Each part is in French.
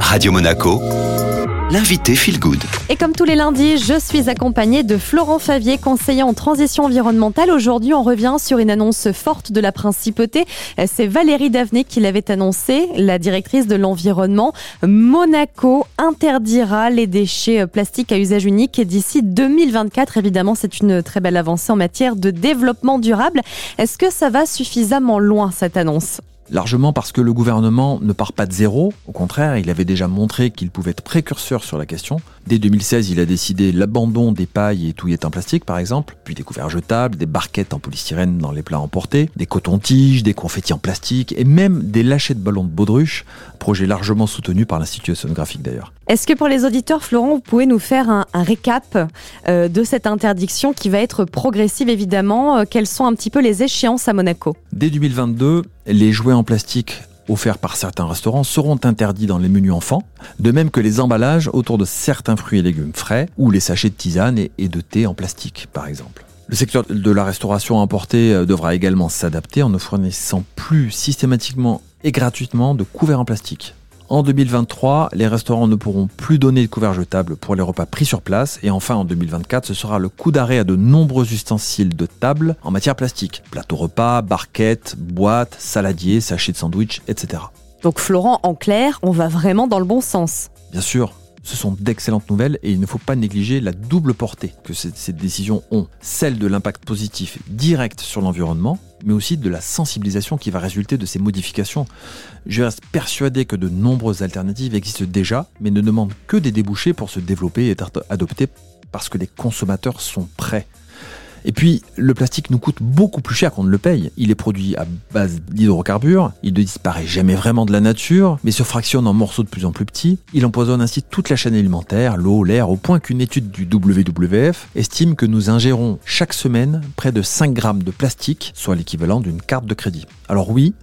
Radio Monaco, l'invité Feel Good. Et comme tous les lundis, je suis accompagnée de Florent Favier, conseiller en transition environnementale. Aujourd'hui, on revient sur une annonce forte de la principauté. C'est Valérie Davenet qui l'avait annoncé, la directrice de l'environnement. Monaco interdira les déchets plastiques à usage unique d'ici 2024. Évidemment, c'est une très belle avancée en matière de développement durable. Est-ce que ça va suffisamment loin, cette annonce? Largement parce que le gouvernement ne part pas de zéro, au contraire, il avait déjà montré qu'il pouvait être précurseur sur la question. Dès 2016, il a décidé l'abandon des pailles et touillettes en plastique, par exemple, puis des couverts jetables, des barquettes en polystyrène dans les plats emportés, des cotons-tiges, des confettis en plastique et même des lâchers de ballons de baudruche, projet largement soutenu par l'Institut océanographique d'ailleurs. Est-ce que pour les auditeurs, Florent, vous pouvez nous faire un, récap euh, de cette interdiction qui va être progressive évidemment? Euh, Quelles sont un petit peu les échéances à Monaco? Dès 2022, les jouets en plastique offerts par certains restaurants seront interdits dans les menus enfants, de même que les emballages autour de certains fruits et légumes frais ou les sachets de tisane et de thé en plastique par exemple. Le secteur de la restauration emportée euh, devra également s'adapter en ne fournissant plus systématiquement et gratuitement de couverts en plastique. En 2023, les restaurants ne pourront plus donner de couverts jetables pour les repas pris sur place. Et enfin, en 2024, ce sera le coup d'arrêt à de nombreux ustensiles de table en matière plastique. Plateau repas, barquettes, boîtes, saladiers, sachets de sandwich, etc. Donc Florent, en clair, on va vraiment dans le bon sens. Bien sûr, ce sont d'excellentes nouvelles et il ne faut pas négliger la double portée que ces décisions ont. Celle de l'impact positif direct sur l'environnement, mais aussi de la sensibilisation qui va résulter de ces modifications. Je reste persuadé que de nombreuses alternatives existent déjà, mais ne demandent que des débouchés pour se développer et être adoptées parce que les consommateurs sont prêts. Et puis, le plastique nous coûte beaucoup plus cher qu'on ne le paye. Il est produit à base d'hydrocarbures, il ne disparaît jamais vraiment de la nature, mais se fractionne en morceaux de plus en plus petits. Il empoisonne ainsi toute la chaîne alimentaire, l'eau, l'air, au point qu'une étude du WWF estime que nous ingérons chaque semaine près de 5 grammes de plastique, soit l'équivalent d'une carte de crédit. Alors oui,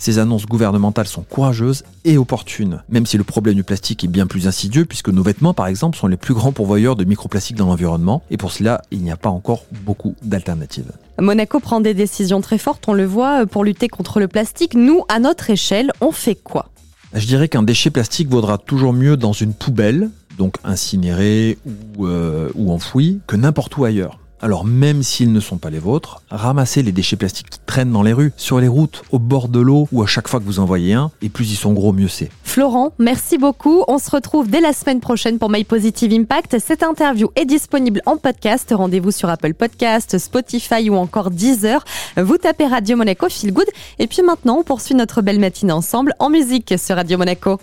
ces annonces gouvernementales sont courageuses et opportunes, même si le problème du plastique est bien plus insidieux puisque nos vêtements par exemple sont les plus grands pourvoyeurs de microplastiques dans l'environnement et pour cela il n'y a pas encore beaucoup d'alternatives. Monaco prend des décisions très fortes, on le voit, pour lutter contre le plastique. Nous, à notre échelle, on fait quoi? Je dirais qu'un déchet plastique vaudra toujours mieux dans une poubelle, donc incinéré ou, euh, ou enfoui, que n'importe où ailleurs. Alors même s'ils ne sont pas les vôtres, ramassez les déchets plastiques qui traînent dans les rues, sur les routes, au bord de l'eau ou à chaque fois que vous en voyez un, et plus ils sont gros, mieux c'est. Florent, merci beaucoup. On se retrouve dès la semaine prochaine pour My Positive Impact. Cette interview est disponible en podcast. Rendez-vous sur Apple Podcast, Spotify ou encore Deezer. Vous tapez Radio Monaco Feel Good. Et puis maintenant, on poursuit notre belle matinée ensemble en musique sur Radio Monaco.